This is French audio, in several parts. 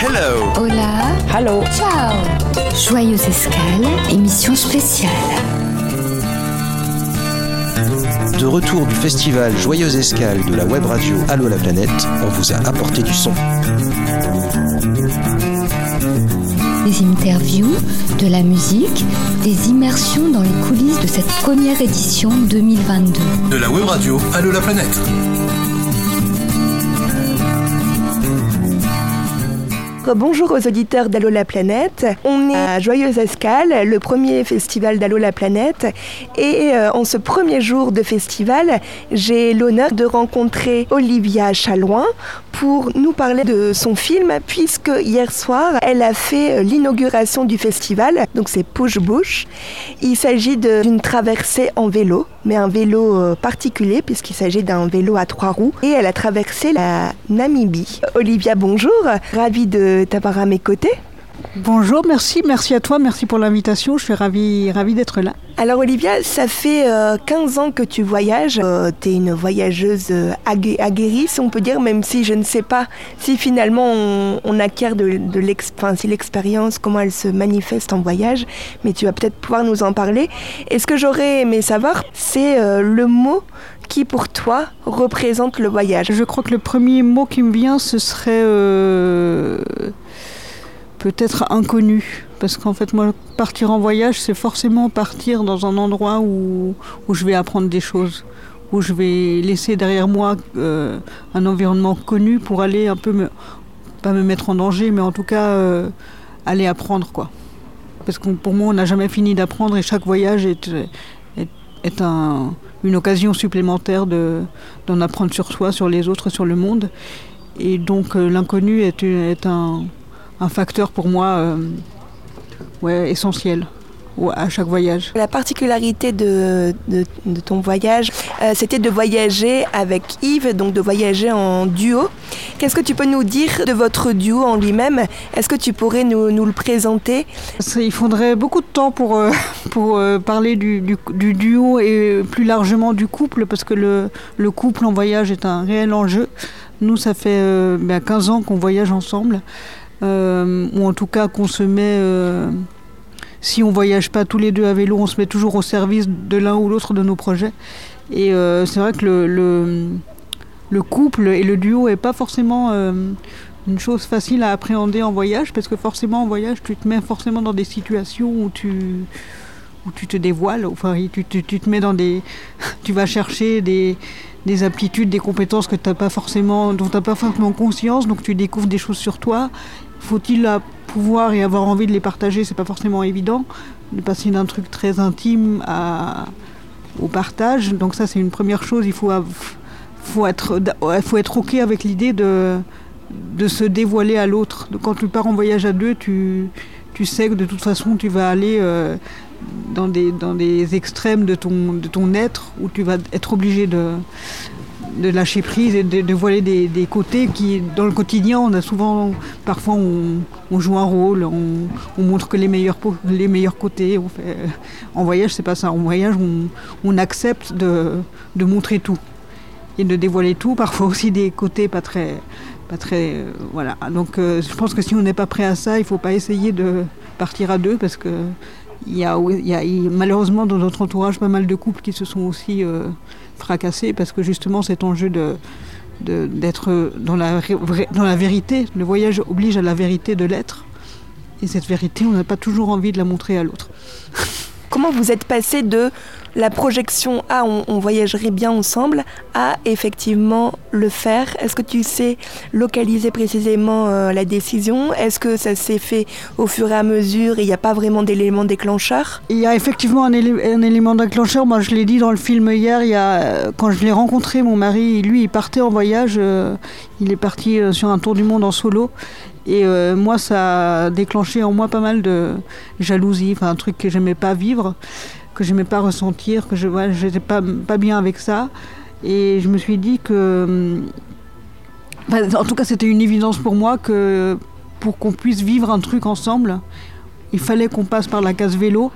Hello. Hola. Hello. Ciao. Joyeuse escale, émission spéciale. De retour du festival Joyeuse Escale de la web radio Allo la planète, on vous a apporté du son. Des interviews, de la musique, des immersions dans les coulisses de cette première édition 2022. De la web radio Allo la planète. Bonjour aux auditeurs d'Allo la planète. On est à Joyeuse Escale, le premier festival d'Allo la planète. Et euh, en ce premier jour de festival, j'ai l'honneur de rencontrer Olivia Chalouin pour nous parler de son film, puisque hier soir, elle a fait euh, l'inauguration du festival. Donc c'est Push Bush. Il s'agit d'une traversée en vélo, mais un vélo euh, particulier, puisqu'il s'agit d'un vélo à trois roues. Et elle a traversé la Namibie. Olivia, bonjour. Ravie de t'avoir à mes côtés. Bonjour, merci, merci à toi, merci pour l'invitation, je suis ravie, ravie d'être là. Alors Olivia, ça fait 15 ans que tu voyages, tu es une voyageuse aguerrie si on peut dire, même si je ne sais pas si finalement on, acquiert de, de l'expérience, comment elle se manifeste en voyage, mais tu vas peut-être pouvoir nous en parler. Et ce que j'aurais aimé savoir, c'est le mot qui pour toi représente le voyage Je crois que le premier mot qui me vient, ce serait euh, peut-être inconnu. Parce qu'en fait, moi, partir en voyage, c'est forcément partir dans un endroit où, où, je vais apprendre des choses, où je vais laisser derrière moi euh, un environnement connu pour aller un peu, me, pas me mettre en danger, mais en tout cas euh, aller apprendre, quoi. Parce que pour moi, on n'a jamais fini d'apprendre et chaque voyage est, est, un, une occasion supplémentaire d'en apprendre sur soi, sur les autres, sur le monde. Et donc euh, l'inconnu est, est un, un, facteur pour moi euh, ouais, essentiel à chaque voyage. La particularité de, de, de ton voyage, euh, c'était de voyager avec Yves, donc de voyager en duo. Qu'est-ce que tu peux nous dire de votre duo en lui-même? Est-ce que tu pourrais nous, nous le présenter? Il faudrait beaucoup de temps pour, euh, pour euh, parler du, du, du, duo et plus largement du couple, parce que le, le, couple en voyage est un réel enjeu. Nous, ça fait euh, ben 15 ans qu'on voyage ensemble, ou en tout cas qu'on se met si on voyage pas tous les deux à vélo, on se met toujours au service de l'un ou l'autre de nos projets. Et euh, c'est vrai que le, le, le, couple et le duo est pas forcément euh, une chose facile à appréhender en voyage, parce que forcément en voyage, tu te mets forcément dans des situations où tu où tu te dévoiles, enfin tu, tu, tu te mets dans des, tu vas chercher des, des aptitudes, des compétences que pas forcément, dont tu n'as pas forcément conscience, donc tu découvres des choses sur toi. Faut-il pouvoir et avoir envie de les partager? C'est pas forcément évident de passer d'un truc très intime au partage. Donc ça, c'est une première chose. Il faut, faut être, faut être ok avec l'idée de, de se dévoiler à l'autre. Quand tu pars en voyage à deux, tu, tu sais que de toute façon, tu vas aller euh, dans, des, dans des extrêmes de ton, de ton être où tu vas être obligé de de lâcher prise et de, de voiler des, côtés qui, dans le quotidien, on a souvent, parfois, on, on joue un rôle, on, on, montre que les meilleurs, les meilleurs côtés. On fait, en voyage, c'est pas ça. En voyage, on, on accepte de, de, montrer tout et de dévoiler tout, parfois aussi des côtés pas très. Pas très euh, voilà. Donc, euh, je pense que si on n'est pas prêt à ça, il faut pas essayer de partir à deux parce que il y, a, malheureusement dans notre entourage pas mal de couples qui se sont aussi euh, fracassés parce que justement cet enjeu de d'être dans dans la vérité. Le voyage oblige à la vérité de l'être. Et cette vérité, on n'a pas toujours envie de la montrer à l'autre. Comment vous êtes passé de la projection à on, on, voyagerait bien ensemble à effectivement le faire Est-ce que tu sais localiser précisément euh, la décision? Est-ce que ça s'est fait au fur et à mesure et il n'y a pas vraiment d'élément déclencheur? Il y a effectivement un, élé un élément déclencheur. Moi, je l'ai dit dans le film hier. Quand je l'ai rencontré, mon mari, lui, il partait en voyage. Euh, il est parti euh, sur un tour du monde en solo. Et moi, ça a déclenché en moi pas mal de jalousie, enfin un truc que j'aimais pas vivre, que j'aimais pas ressentir, que je j'étais pas, bien avec ça. Et je me suis dit que. En tout cas, c'était une évidence pour moi que pour qu'on puisse vivre un truc ensemble, il fallait qu'on passe par la case vélo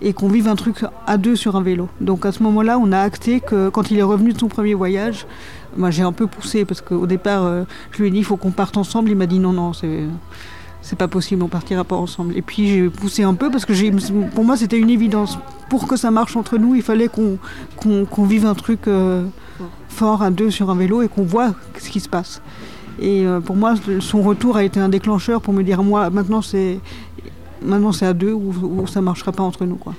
et qu'on vive un truc à deux sur un vélo. Donc à ce moment-là, on a acté que quand il est revenu de son premier voyage, moi j'ai un peu poussé parce qu'au départ, euh, je lui ai dit il faut qu'on parte ensemble. Il m'a dit non, non, c'est. C'est pas possible, on partira pas ensemble. Et puis j'ai poussé un peu parce que pour moi c'était une évidence. Pour que ça marche entre nous, il fallait qu'on qu'on vive un truc euh, fort à deux sur un vélo et qu'on voit ce qui se passe. Et euh, pour moi, son retour a été un déclencheur pour me dire moi maintenant c'est maintenant c'est à deux ou, ou ça marchera pas entre nous quoi.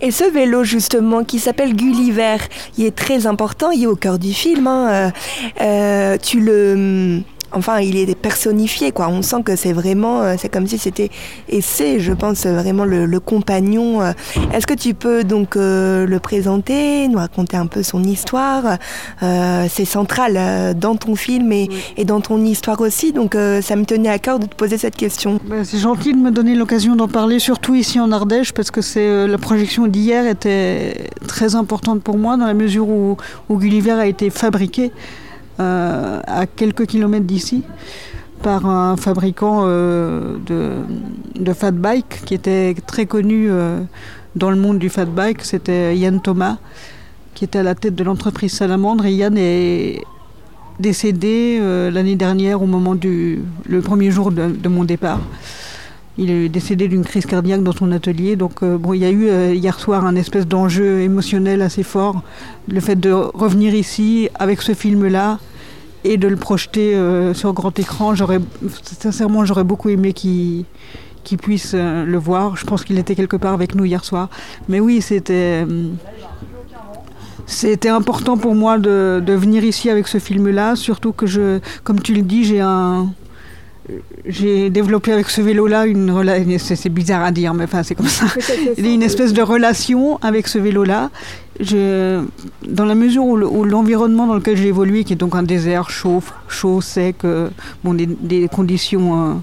Et ce vélo justement qui s'appelle Gulliver, il est très important, il est au cœur du film. Hein. Euh, tu le enfin, il est personnifié, quoi. On sent que c'est vraiment, euh, c'est comme si c'était, et c'est, je pense, vraiment le, compagnon. Euh. Est-ce que tu peux donc euh, le présenter, nous raconter un peu son histoire? C'est central dans ton film et, dans ton histoire aussi, donc ça me tenait à cœur de te poser cette question. Ben, c'est gentil de me donner l'occasion d'en parler, surtout ici en Ardèche, parce que c'est la projection d'hier était très importante pour moi dans la mesure où, où Gulliver a été fabriqué. Euh, à quelques kilomètres d'ici par un fabricant euh, de, fat bike qui était très connu euh, dans le monde du fat bike. C'était Yann Thomas qui était à la tête de l'entreprise Salamandre et Yann est décédé l'année dernière au moment du le premier jour de, mon départ. Il est décédé d'une crise cardiaque dans son atelier. Donc, bon, il y a eu hier soir un espèce d'enjeu émotionnel assez fort. Le fait de revenir ici avec ce film-là, et de le projeter euh, sur grand écran. J'aurais, sincèrement, j'aurais beaucoup aimé qu'il puisse euh, le voir. Je pense qu'il était quelque part avec nous hier soir. Mais oui, c'était. Euh, c'était important pour moi de, de, venir ici avec ce film-là, surtout que je, comme tu le dis, j'ai un, j'ai développé avec ce vélo-là une relation, c'est bizarre à dire, mais enfin c'est comme ça, une espèce de relation avec ce vélo-là. dans la mesure où l'environnement dans lequel j'ai évolué, qui est donc un désert chaud, chaud, sec, euh, bon, des, conditions euh,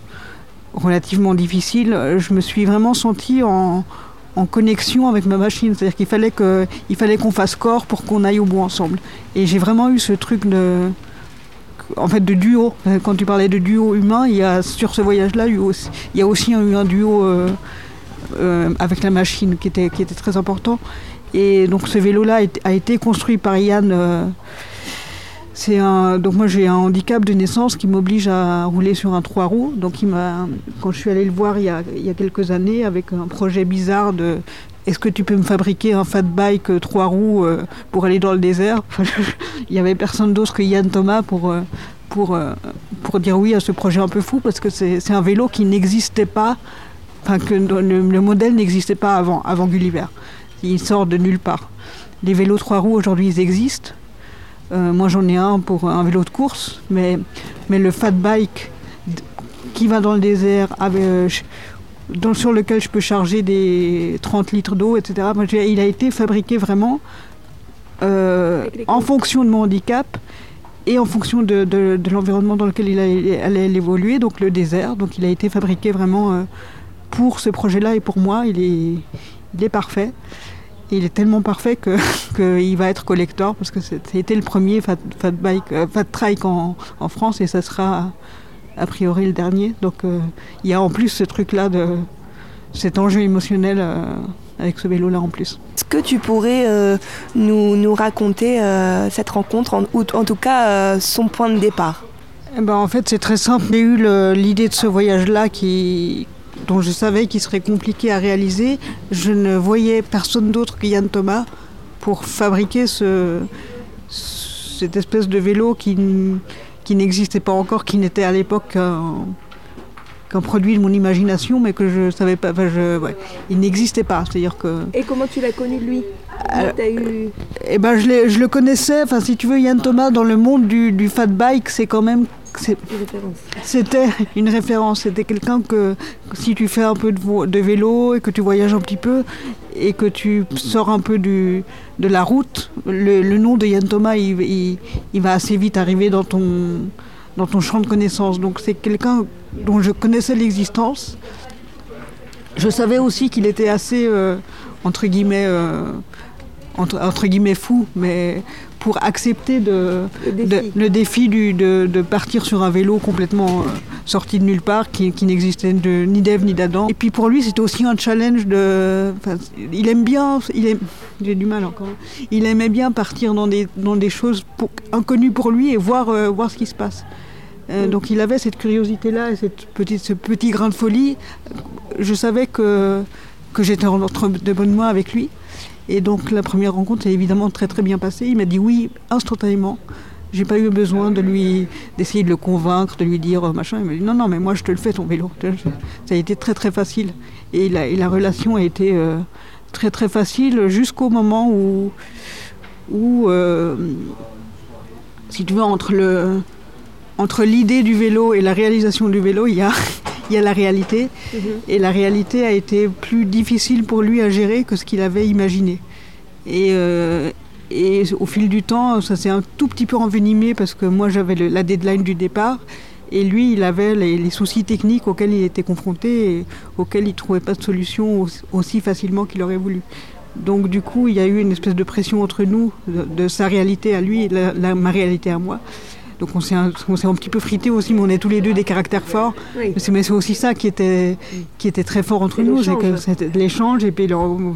relativement difficiles, je me suis vraiment sentie en, en connexion avec ma machine. C'est-à-dire qu'il fallait qu'on fasse corps pour qu'on aille au bout ensemble. Et j'ai vraiment eu ce truc de en fait de duo. Quand tu parlais de duo humain, il y a sur ce voyage-là, il y a aussi eu un duo euh, euh, avec la machine qui était, très important. Et donc ce vélo-là a été construit par Yann. Euh, c'est un, donc moi j'ai un handicap de naissance qui m'oblige à rouler sur un trois roues. Donc il quand je suis allée le voir il y a quelques années avec un projet bizarre de est-ce que tu peux me fabriquer un fat bike euh, trois roues euh, pour aller dans le désert Il n'y avait personne d'autre que Yann Thomas pour, euh, pour, dire oui à ce projet un peu fou, parce que c'est un vélo qui n'existait pas, enfin que le, modèle n'existait pas avant, avant Gulliver. Il sort de nulle part. Les vélos trois roues aujourd'hui ils existent. moi j'en ai un pour un vélo de course, mais, mais le fat bike qui va dans le désert avec, sur lequel je peux charger des 30 litres d'eau, etc. il a été fabriqué vraiment euh, en fonction de mon handicap et en fonction de, l'environnement dans lequel il, allait évoluer, donc le désert. Donc il a été fabriqué vraiment euh, pour ce projet-là et pour moi, il est, il est parfait. il est tellement parfait qu'il va être collector parce que c'était le premier fat, bike, euh, fat trike en, en, France et ça sera a priori le dernier. Donc euh, il y a en plus ce truc-là de cet enjeu émotionnel euh, avec ce vélo-là en plus. Est-ce que tu pourrais euh, nous, nous, raconter cette rencontre, en, ou en tout cas son point de départ? Eh ben, En fait, c'est très simple. J'ai eu l'idée de ce voyage-là qui, dont je savais qu'il serait compliqué à réaliser. Je ne voyais personne d'autre que Yann Thomas pour fabriquer ce, cette espèce de vélo qui qui n'existait pas encore, qui n'était à l'époque qu'un produit de mon imagination, mais que je savais pas. je, il n'existait pas. C'est-à-dire que. Et comment tu l'as connu lui? Eu... Eh ben, je, je, le connaissais. Enfin, si tu veux, Yann Thomas dans le monde du, du fat bike, c'est quand même c'était une référence. C'était quelqu'un que, si tu fais un peu de, vélo et que tu voyages un petit peu et que tu sors un peu du, de la route, le, nom de Yann Thomas, il, va assez vite arriver dans ton, dans ton champ de connaissances. Donc c'est quelqu'un dont je connaissais l'existence. Je savais aussi qu'il était assez, euh, entre guillemets, euh, entre, guillemets fou, mais pour accepter de, le défi, de, partir sur un vélo complètement sorti de nulle part, qui, n'existait ni d'Ève ni d'Adam. Et puis pour lui, c'était aussi un challenge de. il aime bien, il j'ai du mal encore. Il aimait bien partir dans des, dans des choses inconnues pour lui et voir, voir ce qui se passe. Euh, donc il avait cette curiosité-là et cette petite, ce petit grain de folie. Je savais que, que j'étais entre de bonnes mains avec lui. Et donc la première rencontre est évidemment très très bien passée. Il m'a dit oui instantanément. J'ai pas eu besoin de lui d'essayer de le convaincre, de lui dire euh, machin. Il m'a dit non non mais moi je te le fais ton vélo. Ça a été très très facile. Et la, la relation a été euh, très très facile jusqu'au moment où où si tu veux entre le entre l'idée du vélo et la réalisation du vélo, il y a, il y a la réalité. Mhm. Et la réalité a été plus difficile pour lui à gérer que ce qu'il avait imaginé. Et, euh, et au fil du temps, ça s'est un tout petit peu envenimé parce que moi j'avais la deadline du départ. Et lui, il avait les, soucis techniques auxquels il était confronté et auxquels il ne trouvait pas de solution aussi facilement qu'il aurait voulu. Donc du coup, il y a eu une espèce de pression entre nous, de, sa réalité à lui et de ma réalité à moi. Donc on s'est un, un, petit peu frité aussi, mais on est tous les deux des caractères forts. Mais c'est aussi ça qui était, qui était très fort entre nous, c'était l'échange, et puis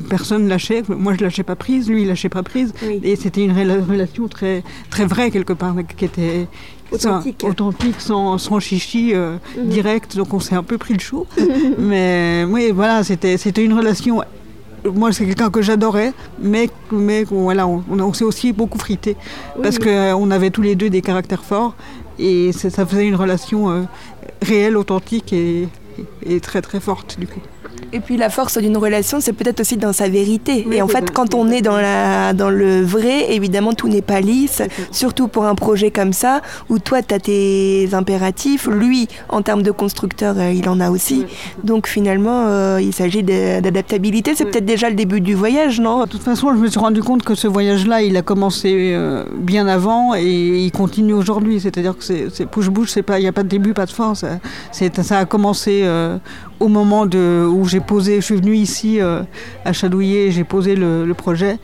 personne lâchait. Moi je lâchais pas prise, lui il lâchait pas prise. Et c'était une relation très, très vraie quelque part, qui était authentique, authentique sans, sans chichi euh, mhm. direct. Donc on s'est un peu pris le chaud. mais oui, voilà, c'était une relation moi, c'est quelqu'un que j'adorais, mais, mais voilà, on, s'est aussi beaucoup frité parce qu'on avait tous les deux des caractères forts et ça faisait une relation euh, réelle, authentique et, et très très forte du coup. Et puis la force d'une relation, c'est peut-être aussi dans sa vérité. et en fait, quand on est dans, la, dans le vrai, évidemment, tout n'est pas lisse, surtout pour un projet comme ça, où toi, tu as tes impératifs, lui, en termes de constructeur, euh, il en a aussi. Donc finalement, euh, il s'agit d'adaptabilité. C'est peut-être déjà le début du voyage, non? De toute façon, je me suis rendu compte que ce voyage-là, il a commencé euh, bien avant et il continue aujourd'hui. C'est-à-dire que c'est push-bouche, il n'y a pas de début, pas de fin. Ça, ça a commencé au moment de, où j'ai posé, je suis venu ici euh, à Chadouillet, j'ai posé le, projet.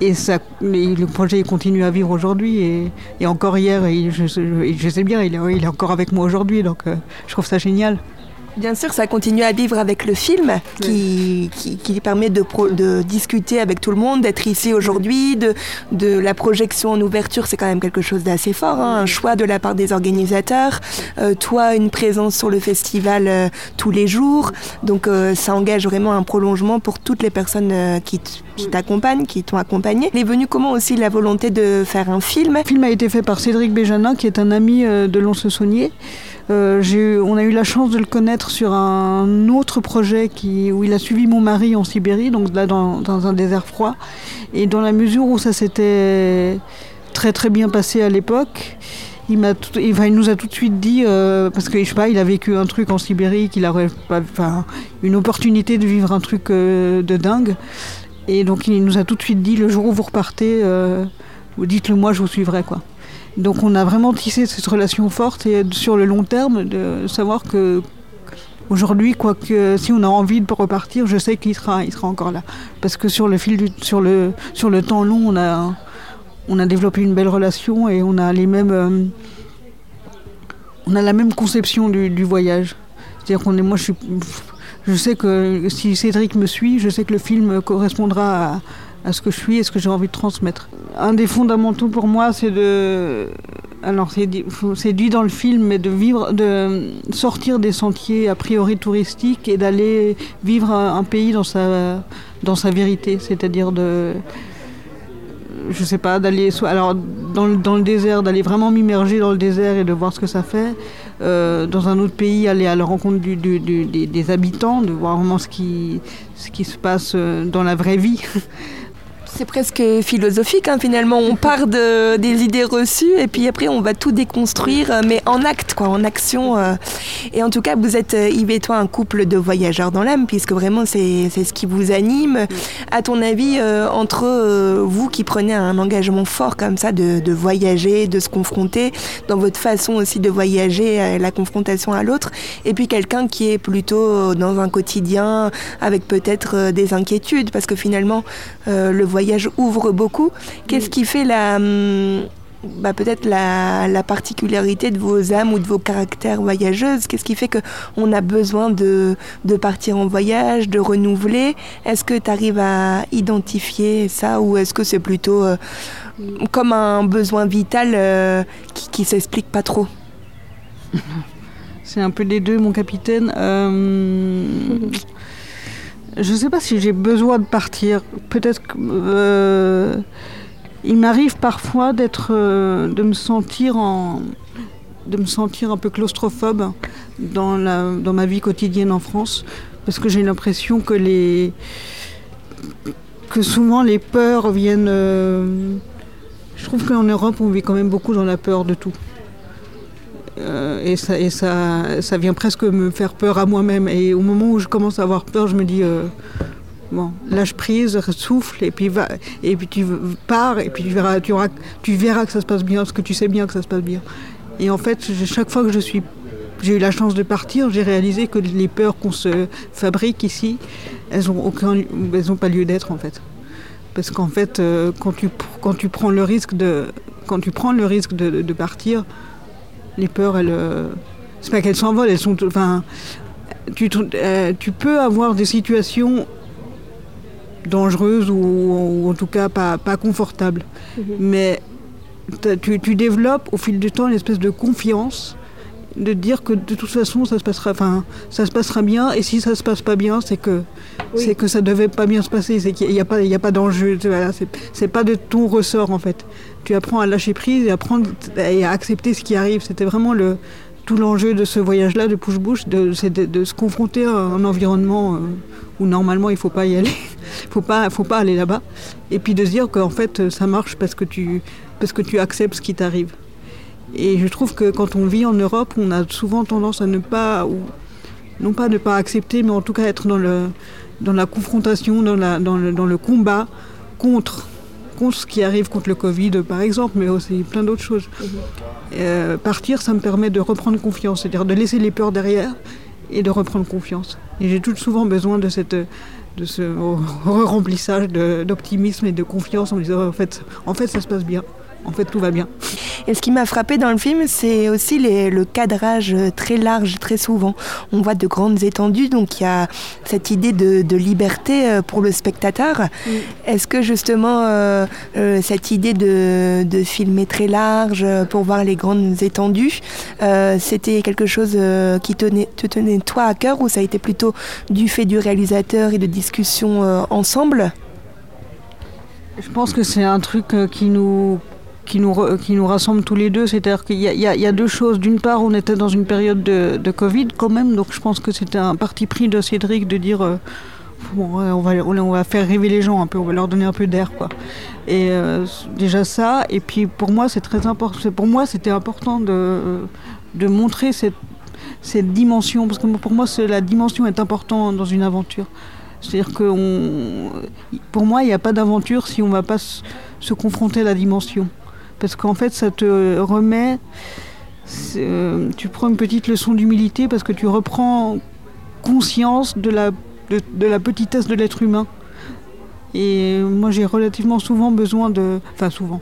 Et ça, le projet continue à vivre aujourd'hui. Et, et, encore hier, je, je, sais bien, il est, il est encore avec moi aujourd'hui. Donc euh, je trouve ça génial. Bien sûr, ça continue à vivre avec le film qui, qui, permet de, de, discuter avec tout le monde, d'être ici aujourd'hui, de, de la projection en ouverture, c'est quand même quelque chose d'assez fort, hein, un choix de la part des organisateurs. Euh, toi, une présence sur le festival euh, tous les jours, donc euh, ça engage vraiment un prolongement pour toutes les personnes qui t'accompagnent, qui t'ont accompagné. Il est venu comment aussi la volonté de faire un film? Le film a été fait par Cédric Béjanin, qui est un ami de Lons-le-Saunier. Euh, on a eu la chance de le connaître sur un autre projet qui, où il a suivi mon mari en Sibérie, donc là dans, un désert froid. Et dans la mesure où ça s'était très très bien passé à l'époque, il, nous a tout de suite dit, euh, parce que il a vécu un truc en Sibérie, qu'il aurait une opportunité de vivre un truc euh, de dingue. Et donc il nous a tout de suite dit, le jour où vous repartez, dites-le moi, je vous suivrai. quoi. Donc on a vraiment tissé cette relation forte et sur le long terme de savoir que aujourd'hui, que si on a envie de repartir, je sais qu'il sera, encore là. Parce que sur le fil du, sur le, sur le temps long, on a, on développé une belle relation et on a les mêmes, euh, on a la même conception du, voyage. C'est-à-dire qu'on est, moi je sais que si Cédric me suit, je sais que le film correspondra à à ce que je suis et ce que j'ai envie de transmettre. Un des fondamentaux pour moi, c'est de. Alors, c'est dit dans le film, mais de vivre, de sortir des sentiers a priori touristiques et d'aller vivre un, pays dans sa, dans sa vérité, c'est-à-dire de je sais pas, d'aller alors dans le, dans le désert, d'aller vraiment m'immerger dans le désert et de voir ce que ça fait. Euh, dans un autre pays, aller à la rencontre des, des, habitants, de voir vraiment ce qui, ce qui se passe euh, dans la vraie vie. C'est presque philosophique hein, finalement. On part de, des idées reçues et puis après on va tout déconstruire, euh, mais en acte, quoi, en action. Euh. Et en tout cas, vous êtes, euh, Yves et toi, un couple de voyageurs dans l'âme, puisque vraiment c'est ce qui vous anime. À ton avis, entre vous qui prenez un engagement fort comme ça de, de, voyager, de se confronter, dans votre façon aussi de voyager, la confrontation à l'autre, et puis quelqu'un qui est plutôt dans un quotidien avec peut-être des inquiétudes, parce que finalement, le voyage voyage ouvre beaucoup. Qu'est-ce qui fait la, hum, bah, peut-être la, particularité de vos âmes ou de vos caractères voyageuses? Qu'est-ce qui fait qu'on a besoin de, partir en voyage, de renouveler? Est-ce que tu arrives à identifier ça ou est-ce que c'est plutôt euh, comme un besoin vital euh, qui, ne s'explique pas trop? C'est un peu les deux, mon capitaine. Euh, je ne sais pas si j'ai besoin de partir. Peut-être que il m'arrive parfois d'être, euh, de me sentir en, de me sentir un peu claustrophobe dans, la, dans ma vie quotidienne en France, parce que j'ai l'impression que les, que souvent les peurs viennent. Euh, je trouve qu'en Europe, on vit quand même beaucoup dans la peur de tout. Euh, et ça, ça, ça vient presque me faire peur à moi-même. Et au moment où je commence à avoir peur, je me dis, Bon, lâche prise, souffle, et puis, va, et puis tu pars, et puis tu verras, tu, auras, tu verras que ça se passe bien, parce que tu sais bien que ça se passe bien. Et en fait, chaque fois que je suis, j'ai eu la chance de partir, j'ai réalisé que les peurs qu'on se fabrique ici, elles n'ont aucun, elles ont pas lieu d'être en fait. Parce qu'en fait, euh, quand tu, quand tu prends le risque de, quand tu prends le risque de partir, les peurs, elles, euh, c'est pas qu'elles s'envolent, elles sont, enfin, tu, euh, tu peux avoir des situations dangereuse ou, en tout cas pas, pas confortable. Mhm. Mais tu, tu, développes au fil du temps une espèce de confiance de dire que de toute façon ça se passera enfin ça se passera bien et si ça se passe pas bien c'est que c'est que ça devait pas bien se passer c'est qu'il n'y a pas il y a pas d'enjeu voilà, c'est pas de ton ressort en fait tu apprends à lâcher prise et à prendre et à accepter ce qui arrive c'était vraiment le tout l'enjeu de ce voyage-là de push-bush, c'est de, se confronter à un environnement euh, où normalement il ne faut pas y aller, il faut pas, faut pas aller là-bas, et puis de se dire qu'en fait ça marche parce que tu, acceptes ce qui t'arrive. Et je trouve que quand on vit en Europe, on a souvent tendance à ne pas, non pas ne pas accepter, mais en tout cas être dans, la confrontation, dans, le, combat contre ce qui arrive contre le Covid, par exemple, mais aussi plein d'autres choses. Mhm. Euh, partir, ça me permet de reprendre confiance, c'est-à-dire de laisser les peurs derrière et de reprendre confiance. Et j'ai tout souvent besoin de, cette, de ce remplissage d'optimisme et de confiance en me disant en fait, en fait ça se passe bien en fait tout va bien. Et ce qui m'a frappé dans le film, c'est aussi le cadrage très large, très souvent. On voit de grandes étendues, donc il y a cette idée de, liberté euh, pour le spectateur. Est-ce que justement euh, euh, cette idée de, filmer très large pour voir les grandes étendues, c'était quelque chose qui tenait, te tenait toi à cœur ou ça a été plutôt du fait du réalisateur et de discussions ensemble? Je pense que c'est un truc qui nous qui nous, qui nous rassemble tous les deux. C'est-à-dire qu'il y, a deux choses. D'une part, on était dans une période de, Covid quand même, donc je pense que c'était un parti pris de Cédric de dire euh, on, va, on va faire rêver les gens un peu, on va leur donner un peu d'air. quoi. Et euh, déjà ça, et puis pour moi, c'est très important. Pour moi, c'était important de, de montrer cette, cette dimension, parce que pour moi, la dimension est importante dans une aventure. C'est-à-dire que pour moi, il n'y a pas d'aventure si on ne va pas se confronter à la dimension parce qu'en fait ça te remet, euh, tu prends une petite leçon d'humilité parce que tu reprends conscience de la, de, la petitesse de l'être humain. Et moi j'ai relativement souvent besoin de... Enfin souvent.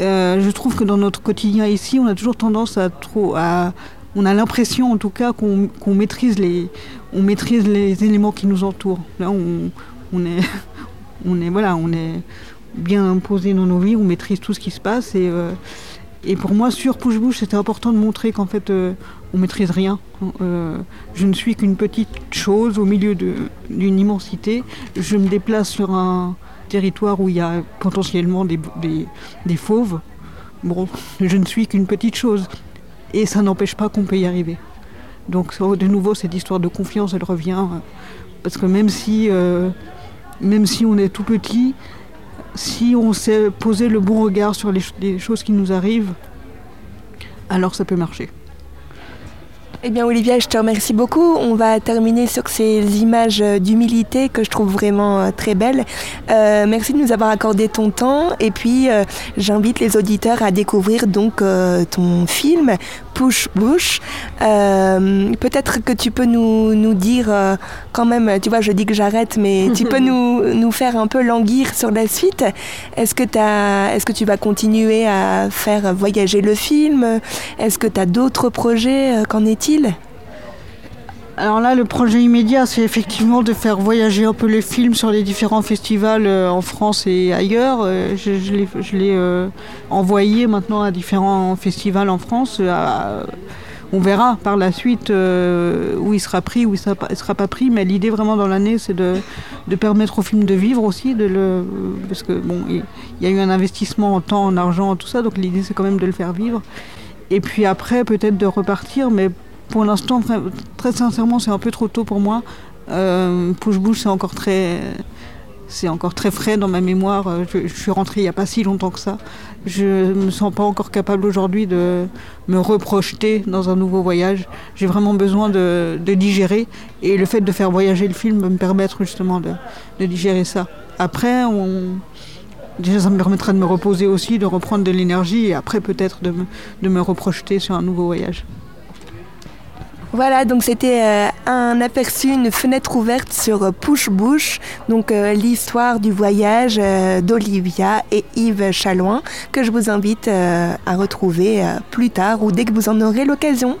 Euh, je trouve que dans notre quotidien ici, on a toujours tendance à trop... À, on a l'impression en tout cas qu'on maîtrise, les, on maîtrise les éléments qui nous entourent. Là on, on est... On est, voilà, on est, bien imposé dans nos vies, on maîtrise tout ce qui se passe. Et, euh, pour moi, sur Push Bouche, c'était important de montrer qu'en fait, euh, on maîtrise rien. Euh, je ne suis qu'une petite chose au milieu d'une immensité. Je me déplace sur un territoire où il y a potentiellement des, des, fauves. Bon, je ne suis qu'une petite chose. Et ça n'empêche pas qu'on peut y arriver. Donc, de nouveau, cette histoire de confiance, elle revient. Parce que même si, même si on est tout petit, si on sait poser le bon regard sur les, choses qui nous arrivent, alors ça peut marcher. Eh bien Olivia, je te remercie beaucoup. On va terminer sur ces images d'humilité que je trouve vraiment euh, très belles. Euh, merci de nous avoir accordé ton temps et puis euh, j'invite les auditeurs à découvrir donc ton film Push Bush. Peut-être que tu peux nous, nous dire quand même, tu vois, je dis que j'arrête, mais tu peux nous, nous faire un peu languir sur la suite. Est-ce que, as, est-ce que tu vas continuer à faire voyager le film? Est-ce que tu as d'autres projets? Qu'en est-il? Alors là, le projet immédiat, c'est effectivement de faire voyager un peu les films sur les différents festivals euh, en France et ailleurs. Euh, je, l'ai euh, envoyé maintenant à différents festivals en France. on verra par la suite où il sera pris, où il ne sera, pas pris. Mais l'idée vraiment dans l'année, c'est de, permettre au film de vivre aussi, parce que bon, il y a eu un investissement en temps, en argent, tout ça. Donc l'idée, c'est quand même de le faire vivre. Et puis après, peut-être de repartir, mais pour l'instant, très, sincèrement, c'est un peu trop tôt pour moi. Euh, Push c'est encore très, c'est encore très frais dans ma mémoire. Euh, je, suis rentrée il n'y a pas si longtemps que ça. Je ne me sens pas encore capable aujourd'hui de me reprojeter dans un nouveau voyage. J'ai vraiment besoin de, digérer et le fait de faire voyager le film va me permettre justement de, digérer ça. Après, déjà ça me permettra de me reposer aussi, de reprendre de l'énergie et après peut-être de me reprojeter sur un nouveau voyage. Voilà, donc c'était euh, un aperçu, une fenêtre ouverte sur Push Bush, donc euh, l'histoire du voyage euh, d'Olivia et Yves Chalouin, que je vous invite à retrouver plus tard ou dès que vous en aurez l'occasion.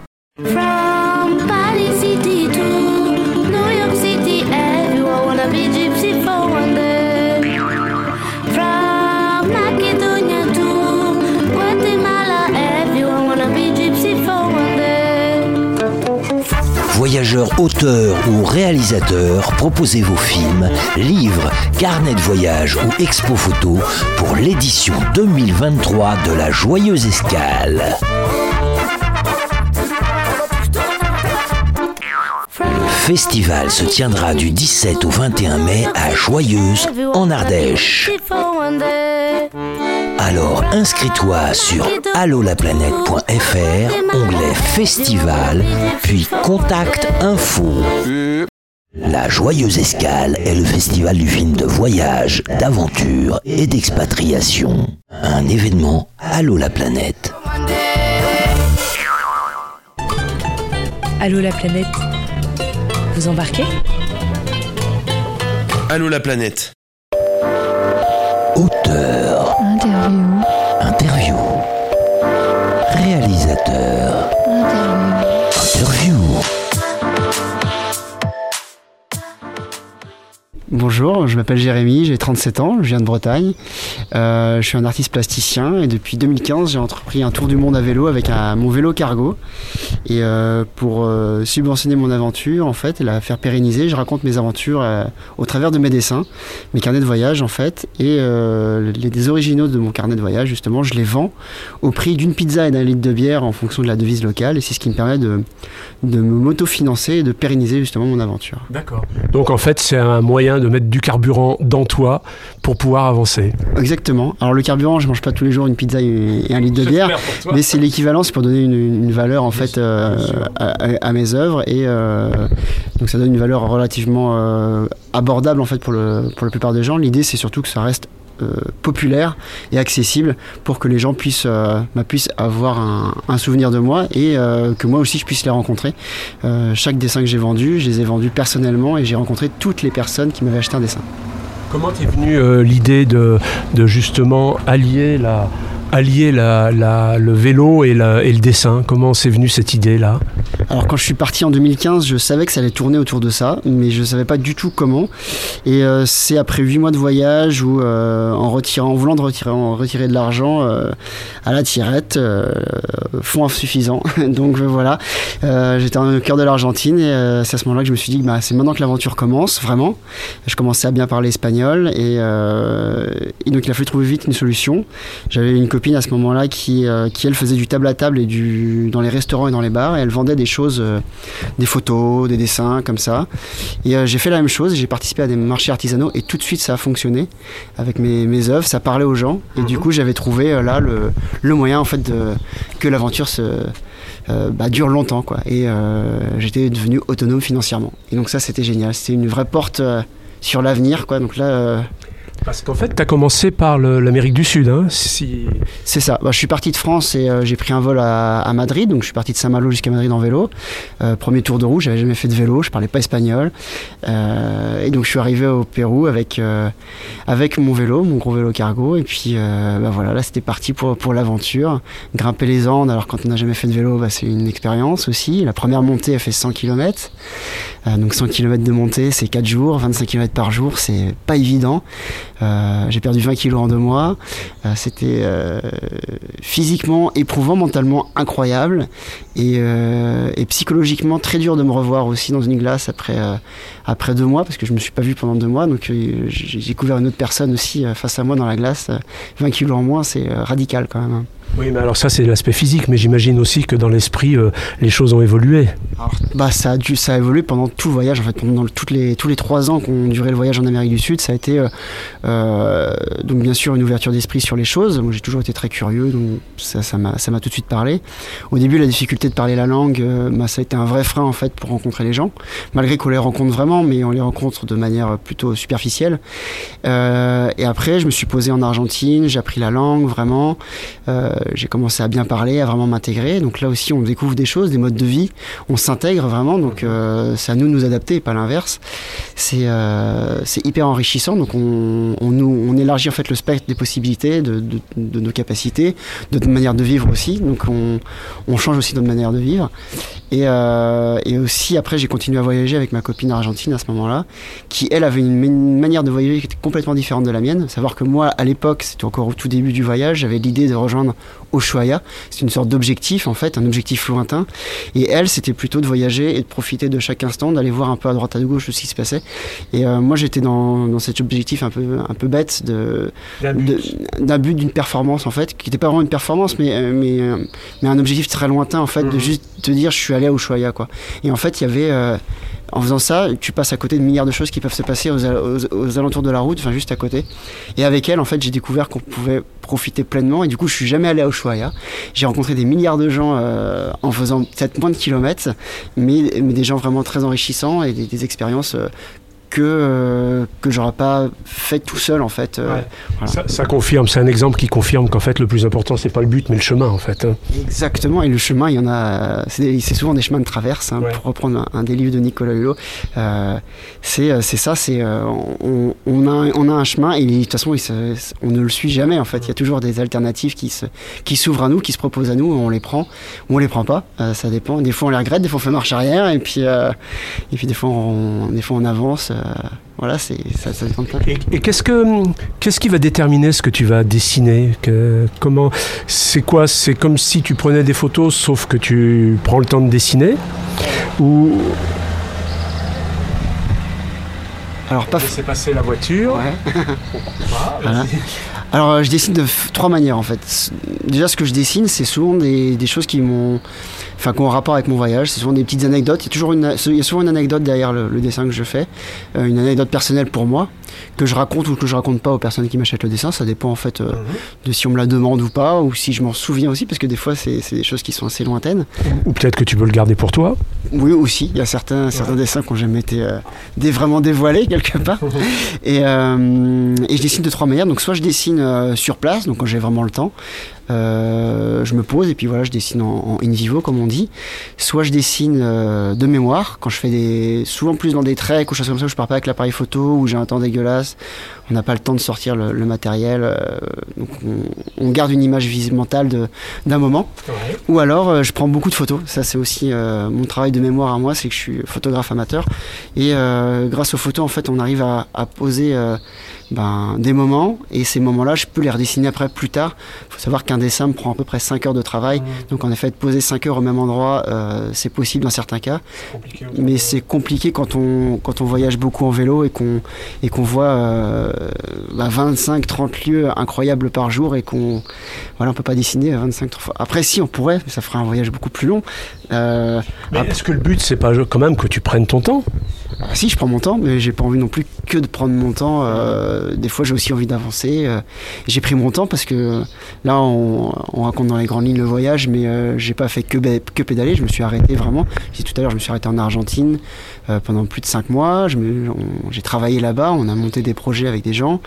Voyageurs, auteurs ou réalisateurs, proposez vos films, livres, carnets de voyage ou expo photo pour l'édition 2023 de la Joyeuse Escale. Le festival se tiendra du 17 au 21 mai à Joyeuse, en Ardèche. Alors inscris-toi sur allolaplanète.fr, onglet Festival, puis Contact Info. La Joyeuse Escale est le festival du film de voyage, d'aventure et d'expatriation. Un événement Allo la planète. Allô la planète. Vous embarquez? Allô la planète. Auteur. Réalisateur. Interview. Bonjour, je m'appelle Jérémy, j'ai 37 ans, je viens de Bretagne. Euh, je suis un artiste plasticien et depuis 2015, j'ai entrepris un tour du monde à vélo avec mon vélo cargo. Et euh, pour euh, subventionner mon aventure, en fait, et la faire pérenniser, je raconte mes aventures au travers de mes dessins, mes carnets de voyage, en fait. Et les, originaux de mon carnet de voyage, justement, je les vends au prix d'une pizza et d'un litre de bière en fonction de la devise locale. Et c'est ce qui me permet de, de m'autofinancer et de pérenniser justement mon aventure. D'accord. Donc en fait, c'est un moyen de mettre du carburant dans toi pour pouvoir avancer. Exactement. Alors le carburant, je mange pas tous les jours une pizza et un litre de bière, mais c'est l'équivalence pour donner une, valeur en fait euh, à, mes œuvres et euh, donc ça donne une valeur relativement euh, abordable en fait pour, le, pour la plupart des gens. L'idée c'est surtout que ça reste populaire et accessible pour que les gens puissent, euh, bah, puissent avoir un, souvenir de moi et euh, que moi aussi je puisse les rencontrer. chaque dessin que j'ai vendu, je les ai vendus personnellement et j'ai rencontré toutes les personnes qui m'avaient acheté un dessin. Comment est venue l'idée de justement allier la, allier le vélo et, le dessin Comment c'est venu cette idée-là? Alors quand je suis parti en 2015, je savais que ça allait tourner autour de ça, mais je ne savais pas du tout comment. Et euh, c'est après huit mois de voyage où, euh, en, retirant, en voulant de retirer, en retirer de l'argent euh, à la tirette, fonds insuffisant. Donc voilà, j'étais au cœur de l'Argentine et c'est à ce moment-là que je me suis dit bah, c'est maintenant que l'aventure commence, vraiment. Je commençais à bien parler espagnol et, et donc il a fallu trouver vite une solution. J'avais une à ce moment-là qui, euh, qui, elle, faisait du table à table et du, dans les restaurants et dans les bars. Et elle vendait des choses, euh, des photos, des dessins, comme ça. Et euh, j'ai fait la même chose. J'ai participé à des marchés artisanaux et tout de suite, ça a fonctionné avec mes, mes œuvres. Ça parlait aux gens. Et du mhm. coup, j'avais trouvé là le, le, moyen, en fait, de, que l'aventure se. Bah, dure longtemps quoi et j'étais devenu autonome financièrement et donc ça c'était génial c'était une vraie porte sur l'avenir quoi donc là Parce qu'en fait, tu as commencé par l'Amérique du Sud. Hein. C'est ça. Bah, je suis parti de France et j'ai pris un vol à, Madrid. Donc je suis parti de Saint-Malo jusqu'à Madrid en vélo. premier tour de roue, j'avais jamais fait de vélo, je parlais pas espagnol. et donc je suis arrivé au Pérou avec, avec mon vélo, mon gros vélo cargo. Et puis bah, voilà, là c'était parti pour, pour l'aventure. Grimper les Andes, alors quand on n'a jamais fait de vélo, bah, c'est une expérience aussi. La première montée a fait 100 km. Euh, donc 100 km de montée, c'est 4 jours, 25 km par jour, c'est pas évident. Euh, j'ai perdu 20 kg en deux mois. Euh, c'était physiquement éprouvant, mentalement incroyable et, psychologiquement très dur de me revoir aussi dans une glace après, après deux mois parce que je me suis pas vu pendant deux mois. Donc j'ai découvert une autre personne aussi face à moi dans la glace. 20 kg en moins, c'est radical quand même. Oui, mais alors ça c'est l'aspect physique, mais j'imagine aussi que dans l'esprit, euh, les choses ont évolué. bah ça a dû, ça a évolué pendant tout le voyage. En fait, pendant toutes les tous les trois ans qu'ont duré le voyage en Amérique du Sud, ça a été euh, euh, donc bien sûr une ouverture d'esprit sur les choses. Moi, j'ai toujours été très curieux, donc ça, ça m'a tout de suite parlé. Au début, la difficulté de parler la langue, bah, ça a été un vrai frein en fait pour rencontrer les gens, malgré qu'on les rencontre vraiment, mais on les rencontre de manière plutôt superficielle. et après, je me suis posé en Argentine, j'ai appris la langue vraiment j'ai commencé à bien parler, à vraiment m'intégrer. Donc là aussi, on découvre des choses, des modes de vie, on s'intègre vraiment. Donc euh, c'est à nous de nous adapter, pas l'inverse. C'est euh, hyper enrichissant. Donc on, élargit en fait le spectre des possibilités, de, nos capacités, de notre manière de vivre aussi. Donc on, on change aussi notre manière de vivre. Et, euh, et aussi après, j'ai continué à voyager avec ma copine argentine à ce moment-là, qui elle avait une, une, manière de voyager qui était complètement différente de la mienne. Savoir que moi, à l'époque, c'était encore au tout début du voyage, j'avais l'idée de rejoindre Ushuaia. C'est une sorte d'objectif, en fait, un objectif lointain. Et elle, c'était plutôt de voyager et de profiter de chaque instant, d'aller voir un peu à droite à gauche ce qui se passait. Et euh, moi, j'étais dans, dans, cet objectif un peu, un peu bête de, d'un but, d'une performance, en fait, qui n'était pas vraiment une performance, mais, euh, mais, euh, mais un objectif très lointain, en fait, de mhm. juste te dire, je suis allé à Ushuaia, quoi. Et en fait, il y avait en faisant ça, tu passes à côté de milliards de choses qui peuvent se passer aux, alentours de la route, enfin juste à côté. Et avec elle, en fait, j'ai découvert qu'on pouvait profiter pleinement. Et du coup, je suis jamais allé à Ushuaia. J'ai rencontré des milliards de gens euh, en faisant peut-être moins de kilomètres, mais, mais, des gens vraiment très enrichissants et des, expériences euh, que, euh, que j'aurais pas fait tout seul en fait. Euh, ça, confirme, c'est un exemple qui confirme qu'en fait le plus important c'est pas le but mais le chemin en fait. Hein. Exactement, et le chemin il y en a, c'est souvent des chemins de traverse, hein, pour reprendre un, des livres de Nicolas Hulot. Euh, c'est ça, c'est on, on, a, on a un chemin et de toute façon on ne le suit jamais en fait. Il y a toujours des alternatives qui s'ouvrent qui à nous, qui se proposent à nous, on les prend ou on les prend pas, ça dépend. Des fois on les regrette, des fois on fait marche arrière et puis, et puis des, fois on, des fois on avance. Euh, voilà, c'est ça, ça dépend de Et, qu'est-ce que qu'est-ce qui va déterminer ce que tu vas dessiner que, Comment C'est quoi C'est comme si tu prenais des photos, sauf que tu prends le temps de dessiner ou? Alors pas. C'est passer la voiture. Alors je dessine de trois manières en fait. Déjà ce que je dessine, c'est souvent des, des choses qui m'ont enfin, qui ont rapport avec mon voyage. C'est souvent des petites anecdotes. Il y a, toujours une, il y a souvent une anecdote derrière le, dessin que je fais, euh, une anecdote personnelle pour moi, que je raconte ou que je raconte pas aux personnes qui m'achètent le dessin. Ça dépend en fait euh, mhm. de si on me la demande ou pas, ou si je m'en souviens aussi, parce que des fois, c'est des choses qui sont assez lointaines. Ou peut-être que tu veux le garder pour toi Oui, aussi. Il y a certains, certains dessins qui n'ont jamais été euh, vraiment dévoilés quelque part. Mhm. et, et, je dessine de trois manières. Donc, soit je dessine sur place, donc quand j'ai vraiment le temps. Euh, je me pose et puis voilà, je dessine en, in vivo comme on dit. Soit je dessine euh, de mémoire quand je fais des, souvent plus dans des traits ou choses comme ça. Où je pars pas avec l'appareil photo où j'ai un temps dégueulasse. On n'a pas le temps de sortir le, matériel, euh, donc on, garde une image visible mentale d'un moment. Ou alors je prends beaucoup de photos. Ça c'est aussi mon travail de mémoire à moi, c'est que je suis photographe amateur et grâce aux photos en fait on arrive à, à poser ben, des moments et ces moments-là, je peux les redessiner après plus tard. Il faut savoir qu'un dessin me prend à peu près 5 heures de travail. Donc en effet, de poser 5 heures au même endroit, euh, c'est possible dans certains cas. Mais c'est compliqué quand on, quand on voyage beaucoup en vélo et qu'on et qu'on voit euh, 25, bah, 30 lieux incroyables par jour et qu'on voilà, on peut pas dessiner 25 fois. Après, si on pourrait, ça ferait un voyage beaucoup plus long. Euh, mais est-ce que le but, c'est pas quand même que tu prennes ton temps? Ah, si, je prends mon temps, mais j'ai pas envie non plus que de prendre mon temps. Euh, des fois, j'ai aussi envie d'avancer. Euh, j'ai pris mon temps parce que là, on, raconte dans les grandes lignes le voyage, mais euh, j'ai pas fait que, que pédaler. Je me suis arrêté vraiment. J'ai tout à l'heure, je me suis arrêté en Argentine pendant plus de 5 mois. J'ai travaillé là-bas. On a monté des projets avec des gens,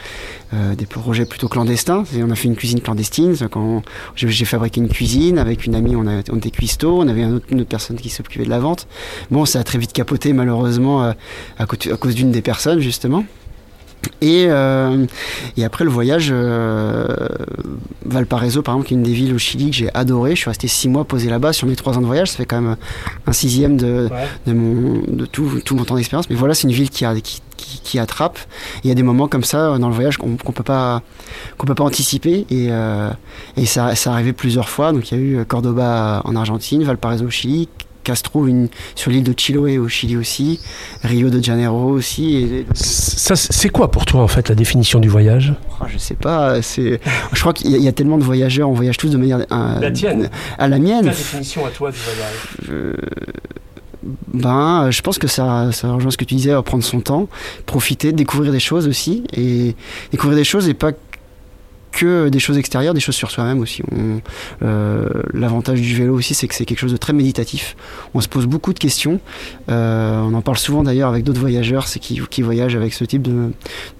des projets plutôt clandestins. on a fait une cuisine clandestine. Quand j'ai fabriqué une cuisine avec une amie, on, a, on était cuistot. On avait une autre, une autre personne qui s'occupait de la vente. Bon, ça a très vite capoté malheureusement à, cause d'une des personnes justement. Et, euh, et, après le voyage, euh, Valparaiso par exemple, qui est une des villes au Chili que j'ai adoré. Je suis resté six mois posé là-bas sur mes trois ans de voyage. Ça fait quand même un sixième de, de, mon, de tout, tout mon temps d'expérience. Mais voilà, c'est une ville qui, a, qui, qui, attrape. Il y a des moments comme ça dans le voyage qu'on ne peut, pas, qu'on peut pas anticiper. Et, euh, et ça, ça arrivé plusieurs fois. Donc il y a eu Cordoba en Argentine, Valparaiso au Chili, Castro une, sur l'île de Chiloé au Chili aussi, Rio de Janeiro aussi. Et... Ça, c'est quoi pour toi en fait la définition du voyage? Ah, Je sais pas. C'est, je crois qu'il y, a tellement de voyageurs, on voyage tous de manière euh, la tienne. à la mienne. La définition à toi du voyage? Ben, je pense que ça, ça rejoint ce que tu disais, prendre son temps, profiter, découvrir des choses aussi, et découvrir des choses et pas que des choses extérieures, des choses sur soi-même aussi. Euh, l'avantage du vélo aussi, c'est que c'est quelque chose de très méditatif. On se pose beaucoup de questions. Euh, on en parle souvent d'ailleurs avec d'autres voyageurs, c'est qui, qui, voyagent avec ce type de,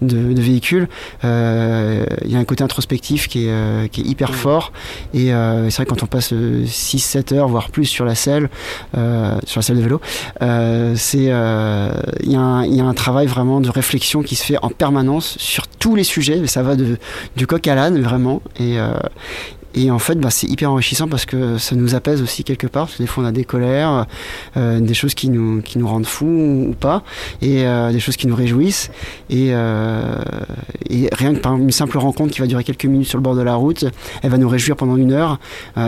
de, de véhicule. Euh, il y a un côté introspectif qui est, qui est hyper fort. Et c'est vrai que quand on passe 6-7 heures, voire plus sur la selle, sur la selle de vélo, il y, y, a un travail vraiment de réflexion qui se fait en permanence sur tous les sujets. Ça va de, du coq à vraiment. Et, euh, et en fait, bah, c'est hyper enrichissant parce que ça nous apaise aussi quelque part. Parce que des fois, on a des colères, euh, des choses qui nous, qui nous rendent fous ou, pas, et euh, des choses qui nous réjouissent. Et, rien que par une simple rencontre qui va durer quelques minutes sur le bord de la route, elle va nous réjouir pendant une heure.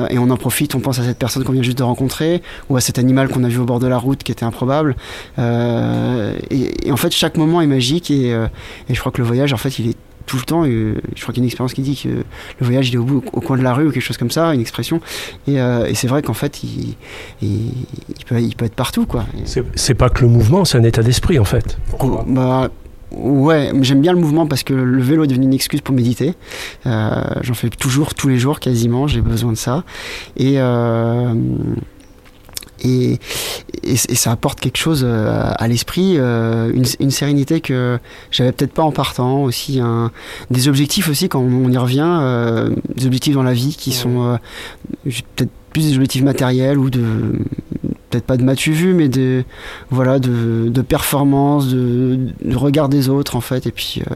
et on en profite, on pense à cette personne qu'on vient juste de rencontrer, ou à cet animal qu'on a vu au bord de la route qui était improbable. Et, et, en fait, chaque moment est magique. Et, et je crois que le voyage, en fait, il est tout le temps. je crois qu'il y a une expérience qui dit que le voyage il est au, bout, au coin de la rue ou quelque chose comme ça, une expression. Et, euh, c'est vrai qu'en fait, il, il, peut, il, peut, être partout. quoi. C'est pas que le mouvement, c'est un état d'esprit en fait. Oh, bah, Ouais, j'aime bien le mouvement parce que le vélo est devenu une excuse pour méditer. Euh, j'en fais toujours, tous les jours quasiment, j'ai besoin de ça. Et, euh, et, et, ça apporte quelque chose euh, à l'esprit, euh, une, une, sérénité que j'avais peut-être pas en partant, aussi un, des objectifs aussi quand on y revient, euh, des objectifs dans la vie qui sont peut-être plus des objectifs matériels ou de peut-être pas de matu vu mais de voilà de, performance de, regard des autres en fait. Et puis euh,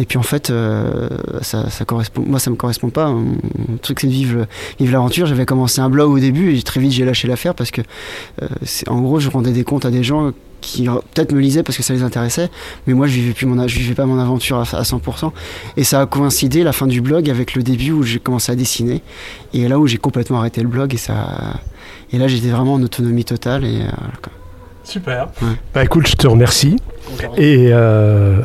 et puis en fait euh, ça, ça, correspond moi ça me correspond pas. Mon truc c'est de vivre vivre l'aventure. J'avais commencé un blog au début et très vite j'ai lâché l'affaire parce que euh, en gros je rendais des comptes à des gens qui peut-être me lisaient parce que ça les intéressait, mais moi je vivais plus mon, vivais pas mon aventure à, 100%. Et ça a coïncidé la fin du blog avec le début où j'ai commencé à dessiner, et là où j'ai complètement arrêté le blog et ça, et là j'étais vraiment en autonomie totale et. Euh, Super. Bah écoute, je te remercie. Et, euh,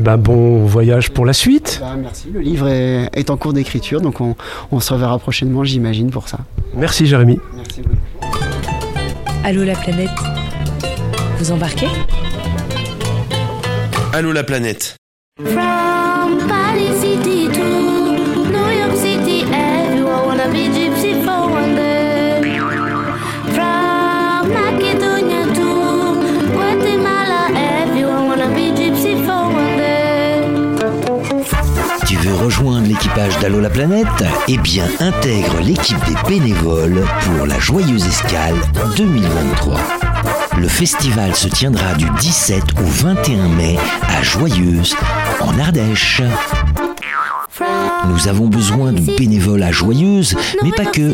bah, bon voyage pour la suite. Bah, merci. Le livre est, est en cours d'écriture, donc on, on, se reverra prochainement, j'imagine, pour ça. Merci Jérémy. Merci beaucoup. Allô la planète vous embarquez? Allô la planète. L'équipage d'Allo la planète Eh bien, intègre l'équipe des bénévoles pour la joyeuse escale 2023. Le festival se tiendra du 17 au 21 mai à Joyeuse, en Ardèche. Nous avons besoin de bénévoles à Joyeuse, mais pas que.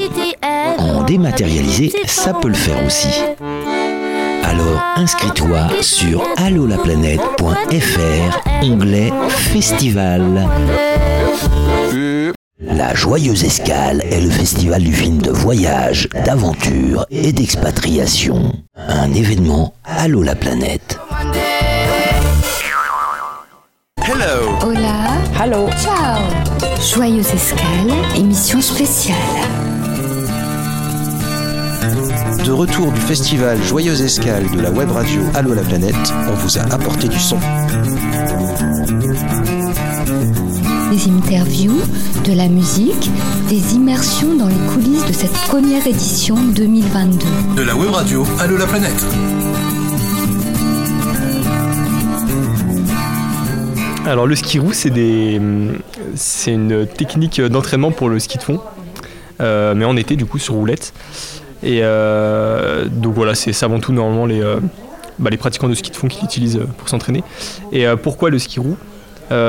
En dématérialisé, ça peut le faire aussi. Alors inscris-toi sur allolaplanète.fr, onglet Festival. La Joyeuse Escale est le festival du film de voyage, d'aventure et d'expatriation. Un événement Allô la planète. Hello. Hola. Hello. Ciao. Joyeuse Escale, émission spéciale. De retour du festival Joyeuse Escale de la web radio Allo la planète, on vous a apporté du son. Des interviews, de la musique, des immersions dans les coulisses de cette première édition 2022. De la web radio Allo la planète. Alors le ski roue, c'est des, c'est une technique d'entraînement pour le ski de fond, euh, mais en été du coup sur roulette. Et euh, donc voilà, c'est avant tout normalement les, euh, bah, les pratiquants de ski de fond qui l'utilisent pour s'entraîner. Et pourquoi le ski roue?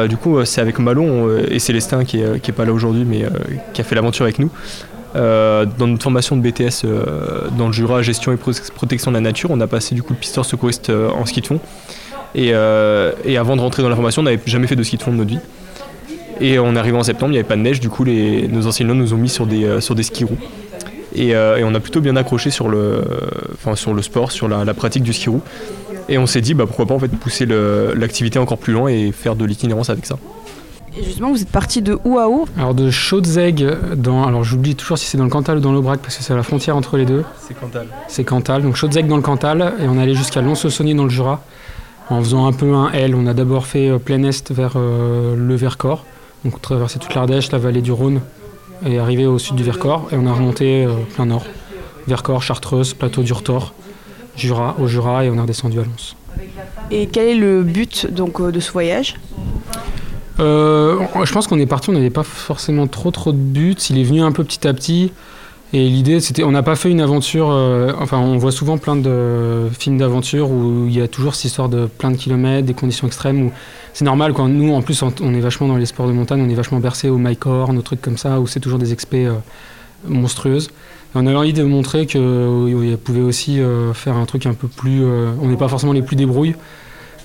Du coup, c'est avec Malon et Célestin qui est, est pas là aujourd'hui, mais qui a fait l'aventure avec nous. dans notre formation de BTS dans le Jura, gestion et protection de la nature, on a passé du coup le pisteur secouriste en ski de fond. Et, avant de rentrer dans la formation, on n'avait jamais fait de ski de fond de notre vie. Et on arrivé en septembre, il n'y avait pas de neige, du coup nos enseignants nous ont mis sur des, sur des skis. Euh, et, on a plutôt bien accroché sur le, sur le sport, sur la, pratique du ski roue. Et on s'est dit bah, pourquoi pas en fait, pousser l'activité encore plus loin et faire de l'itinérance avec ça. Et justement, vous êtes parti de où à où Alors de Chaudzeg, dans, alors j'oublie toujours si c'est dans le Cantal ou dans l'Aubrac parce que c'est la frontière entre les deux. C'est Cantal. C'est Cantal, donc Chaudzeg dans le Cantal et on allait jusqu'à Lons-Saunier dans le Jura en faisant un peu un L. On a d'abord fait euh, plein est vers euh, le Vercors, donc on traversait toute l'Ardèche, la vallée du Rhône, et arrivé au sud du Vercors et on a remonté euh, plein nord. Vercors, Chartreuse, plateau du Rethor, Jura, au Jura et on est redescendu à Lons. Et quel est le but donc euh, de ce voyage? Euh, Je pense qu'on est parti, on n'avait pas forcément trop trop de buts. Il est venu un peu petit à petit. Et l'idée, c'était, on n'a pas fait une aventure. enfin, on voit souvent plein de films d'aventure où il y a toujours cette histoire de plein de kilomètres, des conditions extrêmes où c'est normal quand nous en plus on est vachement dans les sports de montagne, on est vachement bercé au mycorn, nos trucs comme ça où c'est toujours des expés euh, monstrueuses. On a envie de montrer qu'on euh, pouvait aussi euh, faire un truc un peu plus. on n'est pas forcément les plus débrouilles.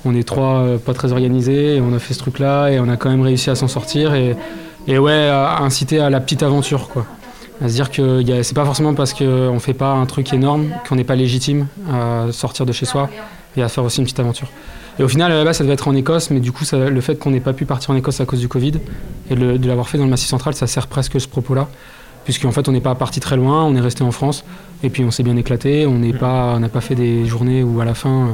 On est trois pas très organisés et on a fait ce truc-là et on a quand même réussi à s'en sortir et, ouais, à inciter à la petite aventure quoi. À se dire que c'est pas forcément parce qu'on fait pas un truc énorme qu'on n'est pas légitime à sortir de chez soi et à faire aussi une petite aventure. Et au final, là-bas, ça devait être en Écosse, mais du coup, le fait qu'on n'ait pas pu partir en Écosse à cause du Covid et de l'avoir fait dans le Massif central, ça sert presque ce propos-là. Puisqu'en fait, on n'est pas parti très loin, on est resté en France, et puis on s'est bien éclaté. On n'a pas, pas fait des journées où à la fin, euh,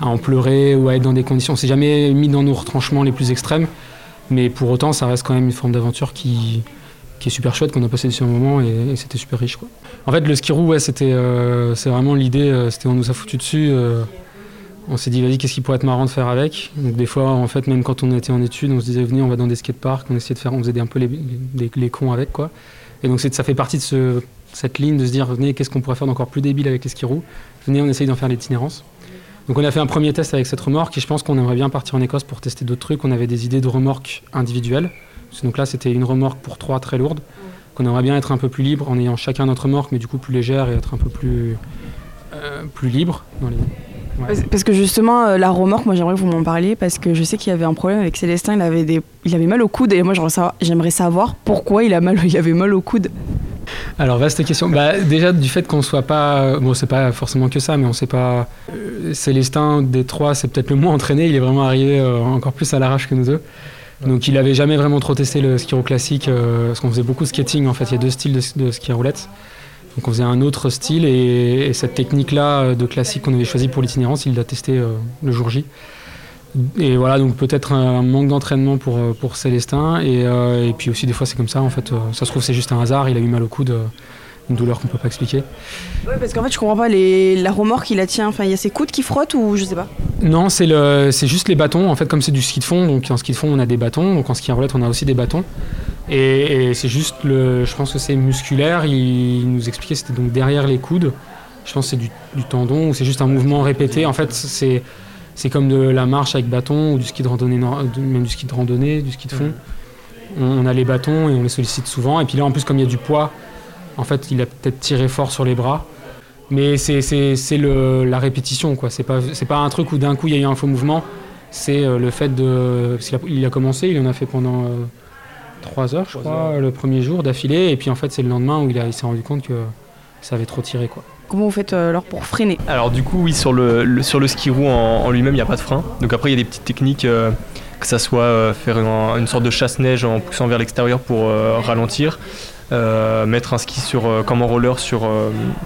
à en pleurer ou à être dans des conditions. On s'est jamais mis dans nos retranchements les plus extrêmes, mais pour autant, ça reste quand même une forme d'aventure qui, qui est super chouette, qu'on a passé dessus un moment et, c'était super riche. En fait, le ski roue, ouais, c'était, euh, c'est vraiment l'idée, euh, c'était on nous a foutu dessus on s'est dit vas-y qu'est-ce qui pourrait être marrant de faire avec? Donc des fois en fait même quand on était en études on se disait venez on va dans des skateparks on essayait de faire on faisait un peu les, les, cons avec quoi et donc ça fait partie de ce, cette ligne de se dire venez qu'est-ce qu'on pourrait faire d'encore plus débile avec les skis roues venez on essaye d'en faire l'itinérance. Donc on a fait un premier test avec cette remorque et je pense qu'on aimerait bien partir en Écosse pour tester d'autres trucs. On avait des idées de remorques individuelles. Donc là c'était une remorque pour trois très lourde qu'on aimerait bien être un peu plus libre en ayant chacun notre remorque mais du coup plus légère et être un peu plus euh, plus libre dans les parce que justement, euh, la remorque, moi j'aimerais que vous m'en parliez parce que je sais qu'il y avait un problème avec Célestin, il avait, des... il avait mal au coude et moi j'aimerais savoir, pourquoi il, a mal... il avait mal au coude. Alors vaste question. Bah, déjà du fait qu'on soit pas, bon c'est pas forcément que ça, mais on sait pas. Euh, Célestin des trois, c'est peut-être le moins entraîné. Il est vraiment arrivé euh, encore plus à l'arrache que nous deux. Donc il avait jamais vraiment trop testé le ski classique, parce qu'on faisait beaucoup de skating en fait. Il y a deux styles de, de ski roulette. Donc on faisait un autre style et, cette technique-là euh, de classique qu'on avait choisi pour l'itinérance, il l'a testé euh, le jour J. Et voilà, donc peut-être un manque d'entraînement pour, euh, Célestin. Et, puis aussi, des fois, c'est comme ça. En fait, ça se trouve, c'est juste un hasard. Il a eu mal au coude, une douleur qu'on peut pas expliquer. Ouais, parce qu'en fait, je comprends pas. Les, la remorque, il la tient. Enfin, il y a ses coudes qui frottent ou je sais pas Non, c'est, le, c'est juste les bâtons. En fait, comme c'est du ski de fond, donc en ski de fond, on a des bâtons. Donc en ski à roulette, on a aussi des bâtons. Et, c'est juste, le, je pense que c'est musculaire. Il, nous expliquait c'était donc derrière les coudes. Je pense que c'est du, tendon ou c'est juste un mouvement répété. En fait, c'est, c'est comme de la marche avec bâton ou du ski de randonnée, même du ski de randonnée, du ski de fond. On, a les bâtons et on les sollicite souvent. Et puis là, en plus, comme il y a du poids, en fait, il a peut-être tiré fort sur les bras. Mais c'est, la répétition, quoi. C'est pas, un truc où d'un coup il y a eu un faux mouvement. C'est euh, le fait de. il a commencé, il en a fait pendant. Euh, trois heures, je crois, le premier jour d'affilée. Et puis en fait, c'est le lendemain où il, il s'est rendu compte que ça avait trop tiré. quoi. Comment vous faites euh, alors pour freiner? Alors du coup, oui, sur le, sur le ski roue en, lui-même, il n'y a pas de frein. Donc après, il y a des petites techniques, euh, que ça soit euh, faire une, sorte de chasse-neige en poussant vers l'extérieur pour ralentir. Mettre un ski sur, comme en roller sur,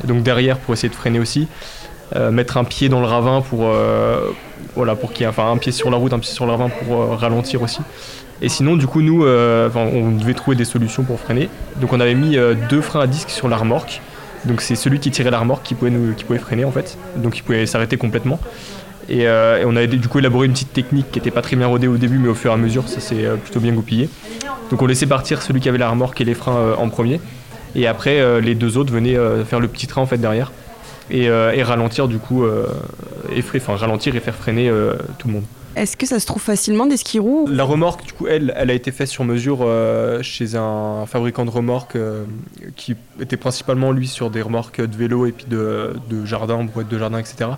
donc derrière pour essayer de freiner aussi. mettre un pied dans le ravin pour, voilà, pour qu'il y ait enfin, un pied sur la route, un pied sur le ravin pour ralentir aussi. Et sinon, du coup, nous, on devait trouver des solutions pour freiner. Donc on avait mis deux freins à disque sur la remorque. Donc c'est celui qui tirait la remorque qui pouvait, nous, qui pouvait freiner en fait. Donc il pouvait s'arrêter complètement. Euh, et, on a du coup élaboré une petite technique qui n'était pas très bien rodée au début, mais au fur et à mesure, ça s'est euh, plutôt bien goupillé. Donc on laissait partir celui qui avait la remorque et les freins euh, en premier. Et après, les deux autres venaient faire le petit train en fait derrière. Et, ralentir du coup, et, enfin, ralentir et faire freiner tout le monde. Est-ce que ça se trouve facilement des skis roues La remorque, du coup, elle, elle a été faite sur mesure chez un fabricant de remorques qui était principalement lui sur des remorques de vélo et puis de, de jardin, brouettes de jardin, etc.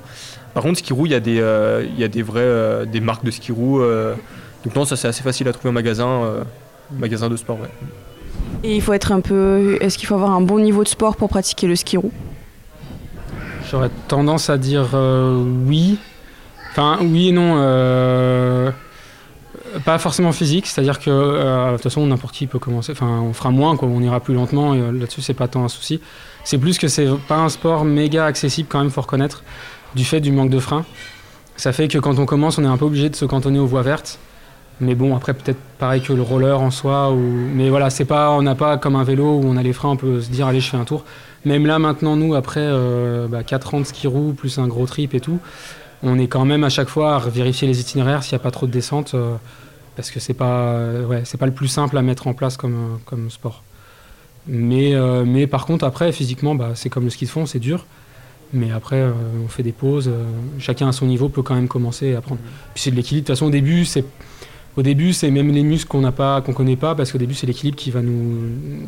Par contre, ski roue, il y a des, euh, il y a des vrais, euh, des marques de ski roue. Euh. donc non, ça c'est assez facile à trouver en magasin, magasin de sport. Ouais. Et il faut être un peu, est-ce qu'il faut avoir un bon niveau de sport pour pratiquer le ski roue J'aurais tendance à dire oui. Enfin, oui et non. pas forcément physique, c'est-à-dire que de toute façon n'importe qui peut commencer. Enfin, on fera moins, quoi, on ira plus lentement. Et là-dessus, c'est pas tant un souci. C'est plus que c'est pas un sport méga accessible quand même, faut reconnaître du fait du manque de frein. Ça fait que quand on commence, on est un peu obligé de se cantonner aux voies vertes. Mais bon, après, peut-être pareil que le roller en soi. Ou... Mais voilà, c'est pas, on n'a pas comme un vélo où on a les freins, on peut se dire, allez, je fais un tour. Même là, maintenant, nous, après euh, bah, 4 ans de ski roue, plus un gros trip et tout, on est quand même à chaque fois à vérifier les itinéraires s'il n'y a pas trop de descente. Euh, parce que c'est pas, ouais, c'est pas le plus simple à mettre en place comme, comme sport. Mais, euh, mais par contre, après, physiquement, bah, c'est comme le ski de fond, c'est dur. Mais après, euh, on fait des pauses. Euh, chacun à son niveau peut quand même commencer à apprendre. Puis c'est de l'équilibre. De toute façon, au début, c'est au début, c'est même les muscles qu'on n'a pas, qu'on connaît pas, parce qu'au début, c'est l'équilibre qui va nous,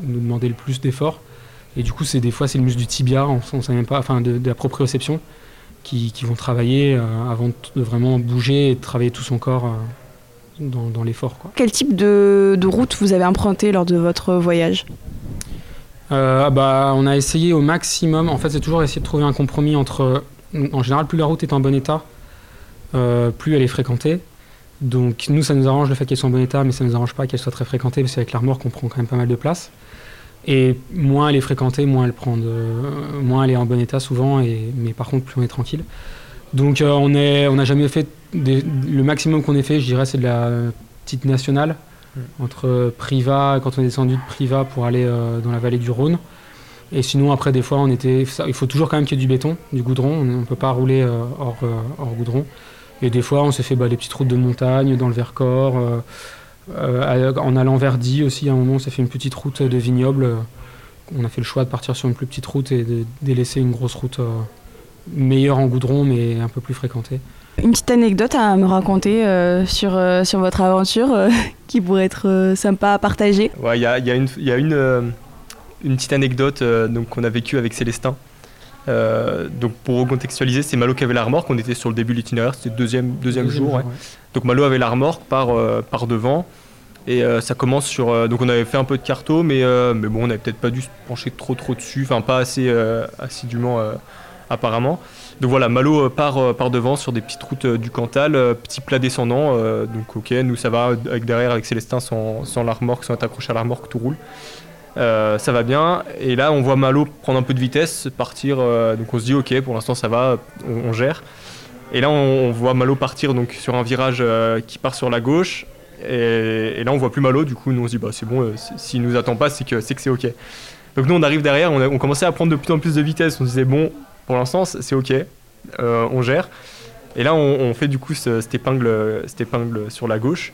nous, demander le plus d'efforts. Et du coup, c'est des fois, c'est le muscle du tibia, on, sait même pas, enfin, de, la proprioception, qui, qui vont travailler euh, avant de vraiment bouger et de travailler tout son corps dans, dans l'effort. Quel type de, de route vous avez emprunté lors de votre voyage? Euh, bah, On a essayé au maximum. En fait, c'est toujours essayer de trouver un compromis entre. En général, plus la route est en bon état, euh, plus elle est fréquentée. Donc, nous, ça nous arrange le fait qu'elle soit en bon état, mais ça ne nous arrange pas qu'elle soit très fréquentée, parce qu'avec l'armoire, qu'on prend quand même pas mal de place. Et moins elle est fréquentée, moins elle, prend de, moins elle est en bon état souvent, et, mais par contre, plus on est tranquille. Donc, euh, on n'a on jamais fait. le maximum qu'on ait fait, je dirais, c'est de la petite nationale entre Priva, quand on est descendu de Priva pour aller euh, dans la vallée du Rhône. Et sinon, après, des fois, on était, il faut toujours quand même qu'il y ait du béton, du goudron. On ne peut pas rouler euh, hors, euh, hors, goudron. Et des fois, on s'est fait bah, des petites routes de montagne dans le Vercors. en allant vers Die aussi, à un moment, on s'est fait une petite route de vignoble. On a fait le choix de partir sur une plus petite route et de délaisser une grosse route meilleure en goudron, mais un peu plus fréquentée. Une petite anecdote à me raconter euh, sur, euh, sur votre aventure euh, qui pourrait être sympa à partager Il y a, y a, une, y a une, une, petite anecdote donc, qu'on a vécue avec Célestin. donc pour recontextualiser, c'est Malo qui avait la remorque. On était sur le début de l'itinéraire, c'était le deuxième, deuxième, jour. Donc Malo avait la remorque par, par devant. Et ça commence sur. donc on avait fait un peu de carto, mais, mais bon, on n'avait peut-être pas dû se pencher trop trop dessus, enfin pas assez assidûment apparemment. Donc voilà, Malo euh, part, euh, par devant sur des petites routes euh, du Cantal, petit plat descendant. donc ok, nous ça va avec derrière avec Célestin sans, sans sans être accroché à la remorque, tout roule. ça va bien. Et là, on voit Malo prendre un peu de vitesse, partir. donc on se dit, ok, pour l'instant ça va, on, gère. Et là, on, voit Malo partir donc sur un virage qui part sur la gauche. Et, là, on voit plus Malo. Du coup, nous on se dit, bah c'est bon, s'il nous attend pas, c'est que c'est que c'est ok. Donc nous, on arrive derrière, on, on commençait à prendre de plus en plus de vitesse. On se disait, bon, pour l'instant, c'est ok, euh, on gère. Et là, on, fait du coup cette, épingle, cette épingle sur la gauche.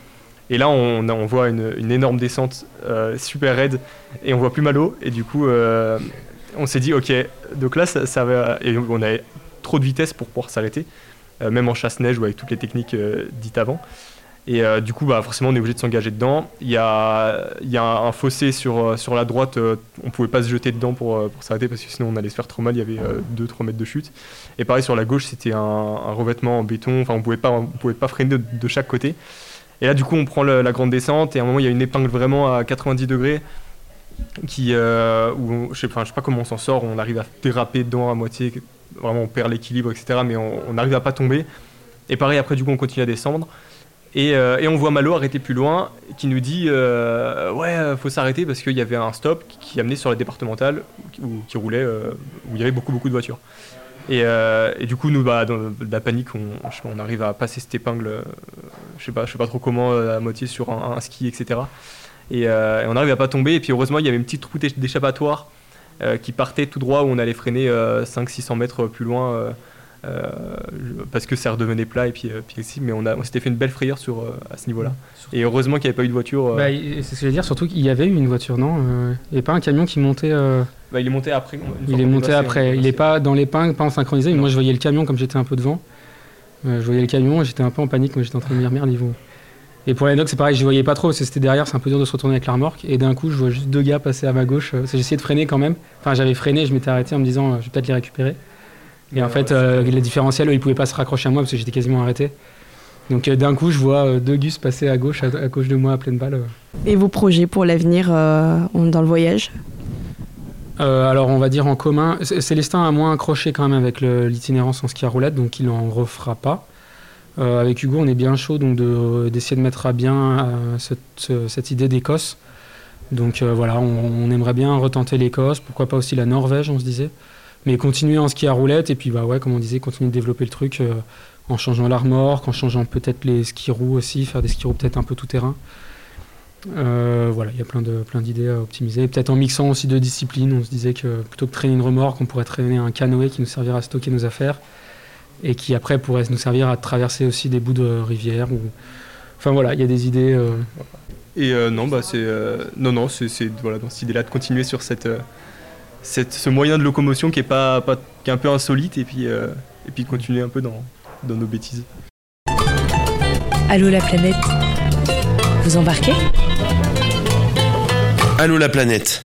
Et là, on, voit une, énorme descente euh, super raide et on voit plus Malo. Et du coup, euh, on s'est dit, ok, donc là, ça, va. On avait trop de vitesse pour pouvoir s'arrêter, même en chasse-neige ou avec toutes les techniques dites avant. Et euh, du coup, bah, forcément, on est obligé de s'engager dedans. Il y a, y a un, fossé sur, euh, sur la droite, on euh, on pouvait pas se jeter dedans pour, pour s'arrêter parce que sinon on allait se faire trop mal. Il y avait 2-3 mètres de chute. Et pareil, sur la gauche, c'était un, revêtement en béton. Enfin, on on pouvait pas freiner de, chaque côté. Et là, du coup, on prend la grande descente et à un moment, il y a une épingle vraiment à 90 degrés qui, où je sais, sais pas comment on s'en sort. On arrive à déraper dedans à moitié. Vraiment, on perd l'équilibre, etc. Mais on n'arrive à pas tomber. Et pareil, après, du coup, on continue à descendre. Et, euh, et on voit Malo arrêter plus loin, qui nous dit euh, Ouais, euh, faut s'arrêter parce qu'il y avait un stop qui amenait sur la départementale où, qui roulait, euh, où il y avait beaucoup, beaucoup de voitures. Et, du coup, nous, bah, dans la panique, on, arrive à passer cette épingle, je sais pas, je sais pas trop comment, à moitié sur un, ski, etc. Et, on arrive à pas tomber. Et puis heureusement, il y avait une petite route d'éch- d'échappatoire qui partait tout droit où on allait freiner 500-600 mètres plus loin. Euh, parce que ça redevenait plat et puis, euh, puis aussi, mais on, a, on s'était fait une belle frayeur sur, euh, à ce niveau-là. Et heureusement qu'il n'y avait pas eu de voiture. euh, Bah, c'est ce que je veux dire, surtout qu'il y avait eu une voiture, non Euh, Il n'y avait pas un camion qui montait. euh, bah, il est monté après. Il est monté passé, après. Il n'est pas dans l'épingle, pas en synchronisé. Moi, je voyais le camion comme j'étais un peu devant. Euh, je voyais le camion et j'étais un peu en panique. Moi, j'étais en train de me dire merde, ils vont. Et pour l'anecdote, c'est pareil, je voyais pas trop parce que c'était derrière, c'est un peu dur de se retourner avec la remorque. Et d'un coup, je vois juste deux gars passer à ma gauche. euh, essayé de freiner quand même. Enfin, j'avais freiné, je m'étais arrêté en me disant, euh, je vais peut-être les récupérer. Et en fait, euh, les différentiels, eux, ils pouvaient pas se raccrocher à moi parce que j'étais quasiment arrêté. Donc euh, d'un coup, je vois euh, deux gus passer à gauche, à, à gauche de moi à pleine balle. euh. Et vos projets pour l'avenir euh, dans le voyage? Alors on va dire en commun, Célestin a moins accroché quand même avec l'itinérance en ski à roulette, donc il n'en refera pas. Avec Hugo, on est bien chaud donc de- d'essayer de, mettre à bien cette, ce- cette idée d'Écosse. Donc voilà, on, on aimerait bien retenter l'Écosse, pourquoi pas aussi la Norvège, on se disait. Mais continuer en ski à roulette et puis bah ouais, comme on disait, continuer de développer le truc euh, en changeant l'armorque, en changeant peut-être les ski roues aussi, faire des ski roues peut-être un peu tout terrain. Euh, voilà, il y a plein de plein d'idées à optimiser. Peut-être en mixant aussi deux disciplines, on se disait que plutôt que traîner une remorque, on pourrait traîner un canoë qui nous servira à stocker nos affaires et qui après pourrait nous servir à traverser aussi des bouts de rivière. Enfin voilà, il y a des idées. euh, Et non, bah c'est non non, c'est voilà dans cette idée-là de continuer sur cette, cette ce moyen de locomotion qui est pas, pas qui est un peu insolite et puis euh, et puis continuer un peu dans dans nos bêtises. Allô la planète. Vous embarquez? Allô la planète